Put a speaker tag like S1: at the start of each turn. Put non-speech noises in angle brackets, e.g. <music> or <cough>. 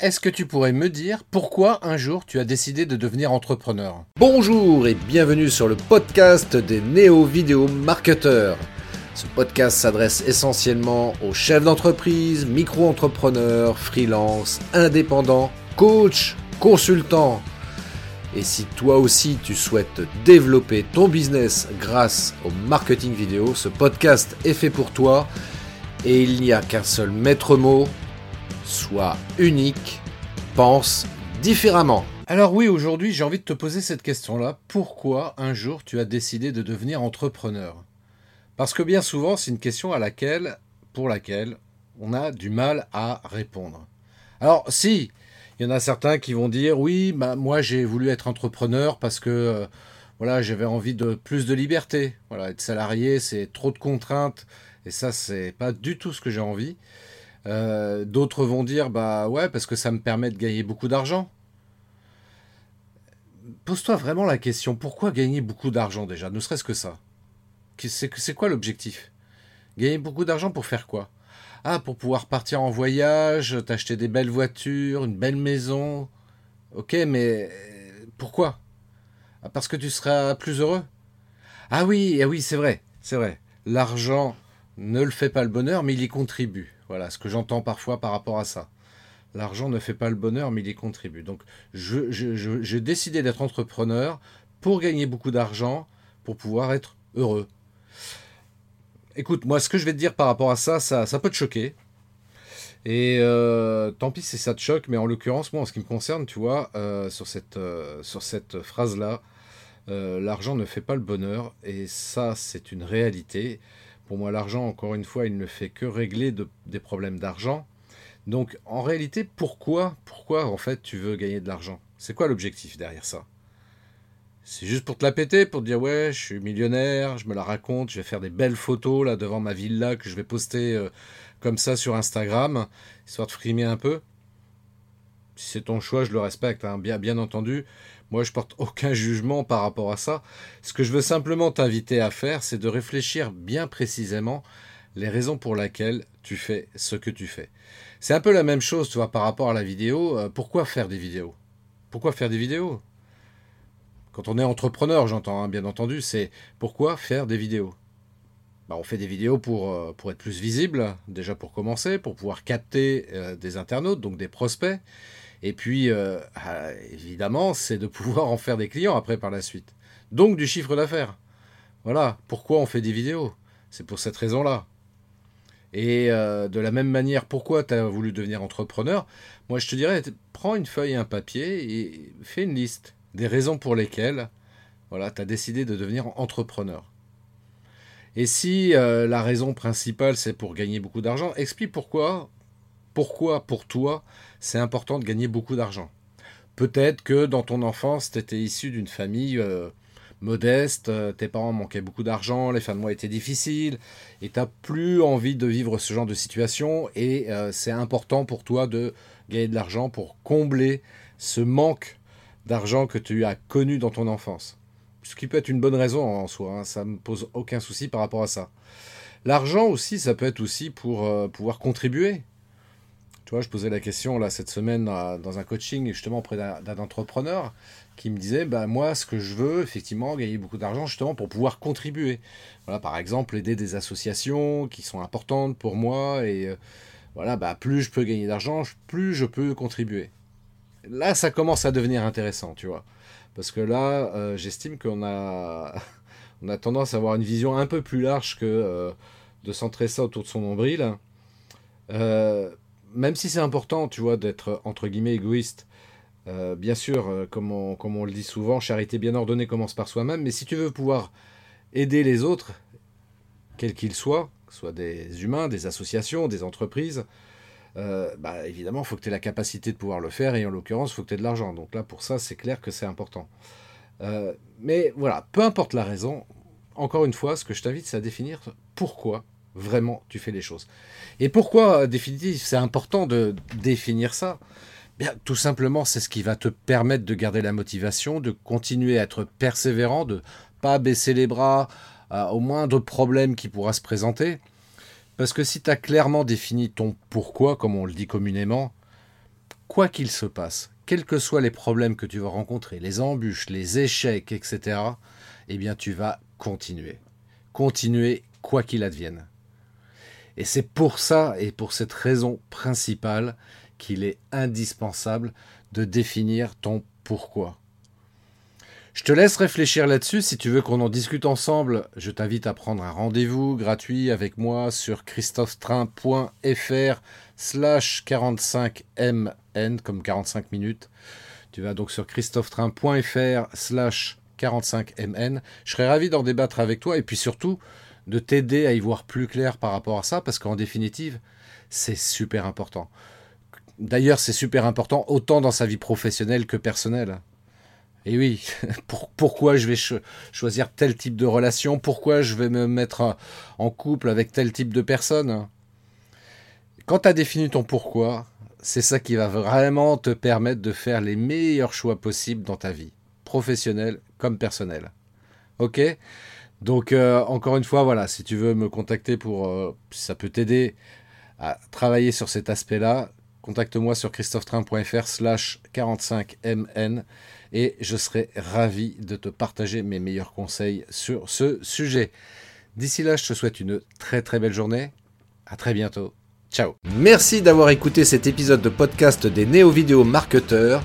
S1: Est-ce que tu pourrais me dire pourquoi un jour tu as décidé de devenir entrepreneur? Bonjour et bienvenue sur le podcast des néo-vidéo marketeurs. Ce podcast s'adresse essentiellement aux chefs d'entreprise, micro-entrepreneurs, freelance, indépendants, coachs, consultants. Et si toi aussi tu souhaites développer ton business grâce au marketing vidéo, ce podcast est fait pour toi et il n'y a qu'un seul maître mot, Sois unique, pense différemment. Alors oui, aujourd'hui j'ai envie de te poser cette question-là. Pourquoi un jour tu as décidé de devenir entrepreneur? Parce que bien souvent c'est une question à laquelle, pour laquelle on a du mal à répondre. Alors si, il y en a certains qui vont dire oui, bah, moi j'ai voulu être entrepreneur parce que euh, voilà, j'avais envie de plus de liberté. Voilà, être salarié, c'est trop de contraintes et ça c'est pas du tout ce que j'ai envie. Euh, d'autres vont dire bah ouais parce que ça me permet de gagner beaucoup d'argent. Pose-toi vraiment la question pourquoi gagner beaucoup d'argent déjà, ne serait-ce que ça? C'est quoi l'objectif? Gagner beaucoup d'argent pour faire quoi? Ah pour pouvoir partir en voyage, t'acheter des belles voitures, une belle maison. Ok mais pourquoi? Ah, Parce que tu seras plus heureux? Ah oui, ah oui c'est vrai, c'est vrai. L'argent ne le fait pas le bonheur mais il y contribue. Voilà ce que j'entends parfois par rapport à ça. L'argent ne fait pas le bonheur, mais il y contribue. Donc, j'ai décidé d'être entrepreneur pour gagner beaucoup d'argent, pour pouvoir être heureux. Écoute, moi, ce que je vais te dire par rapport à ça, ça, peut te choquer. Et euh, tant pis si ça te choque, mais en l'occurrence, moi, en ce qui me concerne, tu vois, euh, sur cette, euh, sur cette phrase-là, l'argent ne fait pas le bonheur. Et ça, c'est une réalité. Pour moi, l'argent, encore une fois, il ne fait que régler des problèmes d'argent. Donc, en réalité, pourquoi, pourquoi en fait tu veux gagner de l'argent? C'est quoi l'objectif derrière ça? C'est juste pour te la péter, pour te dire ouais, je suis millionnaire, je me la raconte, je vais faire des belles photos là devant ma villa que je vais poster euh, comme ça sur Instagram, histoire de frimer un peu. Si c'est ton choix, je le respecte, hein, bien, bien entendu. Moi, je porte aucun jugement par rapport à ça. Ce que je veux simplement t'inviter à faire, c'est de réfléchir bien précisément les raisons pour lesquelles tu fais ce que tu fais. C'est un peu la même chose, tu vois, par rapport à la vidéo. Euh, pourquoi faire des vidéos? Pourquoi faire des vidéos? Quand on est entrepreneur, j'entends, hein, bien entendu, c'est pourquoi faire des vidéos? Bah, on fait des vidéos pour, euh, pour être plus visible, déjà pour commencer, pour pouvoir capter euh, des internautes, donc des prospects. Et puis, euh, ah, évidemment, c'est de <laughs> pouvoir en faire des clients après par la suite. Donc du chiffre d'affaires. Voilà, pourquoi on fait des vidéos? C'est pour cette raison-là. Et euh, de la même manière, pourquoi tu as voulu devenir entrepreneur? Moi, je te dirais, prends une feuille et un papier et fais une liste des raisons pour lesquelles voilà, tu as décidé de devenir entrepreneur. Et si euh, la raison principale, c'est pour gagner beaucoup d'argent, explique pourquoi pourquoi pour toi c'est important de gagner beaucoup d'argent. Peut-être que dans ton enfance, tu étais issu d'une famille euh, modeste, euh, tes parents manquaient beaucoup d'argent, les fins de mois étaient difficiles, et tu plus envie de vivre ce genre de situation, et euh, c'est important pour toi de gagner de l'argent pour combler ce manque d'argent que tu as connu dans ton enfance. Ce qui peut être une bonne raison en soi, hein, ça ne me pose aucun souci par rapport à ça. L'argent aussi, ça peut être aussi pour pouvoir contribuer tu vois, je posais la question là cette semaine dans un coaching justement auprès d'un entrepreneur qui me disait bah moi ce que je veux effectivement gagner beaucoup d'argent justement pour pouvoir contribuer. Voilà par exemple aider des associations qui sont importantes pour moi et euh, voilà bah plus je peux gagner d'argent plus je peux contribuer. Là ça commence à devenir intéressant tu vois parce que là euh, j'estime qu'on a <laughs> on a tendance à avoir une vision un peu plus large que euh, de centrer ça autour de son nombril. Même si c'est important, tu vois, d'être entre guillemets égoïste, euh, bien sûr, euh, comme, on, le dit souvent, charité bien ordonnée commence par soi-même, mais si tu veux pouvoir aider les autres, quels qu'ils soient, que ce soit des humains, des associations, des entreprises, euh, bah, évidemment, il faut que tu aies la capacité de pouvoir le faire, et en l'occurrence, il faut que tu aies de l'argent. Donc là, pour ça, c'est clair que c'est important. mais voilà, peu importe la raison, encore une fois, ce que je t'invite, c'est à définir pourquoi vraiment tu fais les choses. Et pourquoi, définitivement, c'est important de définir ça? Bien, tout simplement, c'est ce qui va te permettre de garder la motivation, de continuer à être persévérant, de pas baisser les bras euh, au moindre problème qui pourra se présenter. Parce que si tu as clairement défini ton pourquoi, comme on le dit communément, quoi qu'il se passe, quels que soient les problèmes que tu vas rencontrer, les embûches, les échecs, etc., eh bien tu vas continuer. Continuer quoi qu'il advienne. Et c'est pour ça et pour cette raison principale qu'il est indispensable de définir ton pourquoi. Je te laisse réfléchir là-dessus. Si tu veux qu'on en discute ensemble, je t'invite à prendre un rendez-vous gratuit avec moi sur christophetrain.fr slash 45mn comme 45 minutes. Tu vas donc sur christophetrain.fr slash 45mn. Je serais ravi d'en débattre avec toi et puis surtout de t'aider à y voir plus clair par rapport à ça parce qu'en définitive, c'est super important. D'ailleurs, c'est super important autant dans sa vie professionnelle que personnelle. Et oui, <laughs> pourquoi je vais choisir tel type de relation? Pourquoi je vais me mettre en couple avec tel type de personne? Quand tu as défini ton pourquoi, c'est ça qui va vraiment te permettre de faire les meilleurs choix possibles dans ta vie, professionnelle comme personnelle. Ok? Donc, euh, encore une fois, voilà, si tu veux me contacter pour. Euh, si ça peut t'aider à travailler sur cet aspect-là, contacte-moi sur christophetrain.fr slash 45mn et je serai ravi de te partager mes meilleurs conseils sur ce sujet. D'ici là, je te souhaite une très très belle journée. À très bientôt. Ciao. Merci d'avoir écouté cet épisode de podcast des néo-vidéo marketeurs.